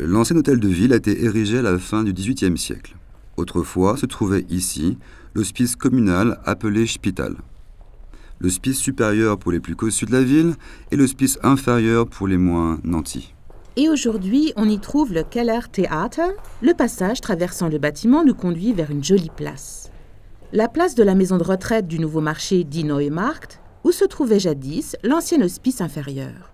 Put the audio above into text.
L'ancien hôtel de ville a été érigé à la fin du XVIIIe siècle. Autrefois se trouvait ici l'hospice communal appelé Spital. L'hospice supérieur pour les plus cossus de la ville et l'hospice inférieur pour les moins nantis. Et aujourd'hui, on y trouve le Keller Theater. Le passage traversant le bâtiment nous conduit vers une jolie place. La place de la maison de retraite du nouveau marché dit Neumarkt, où se trouvait jadis l'ancien hospice inférieur.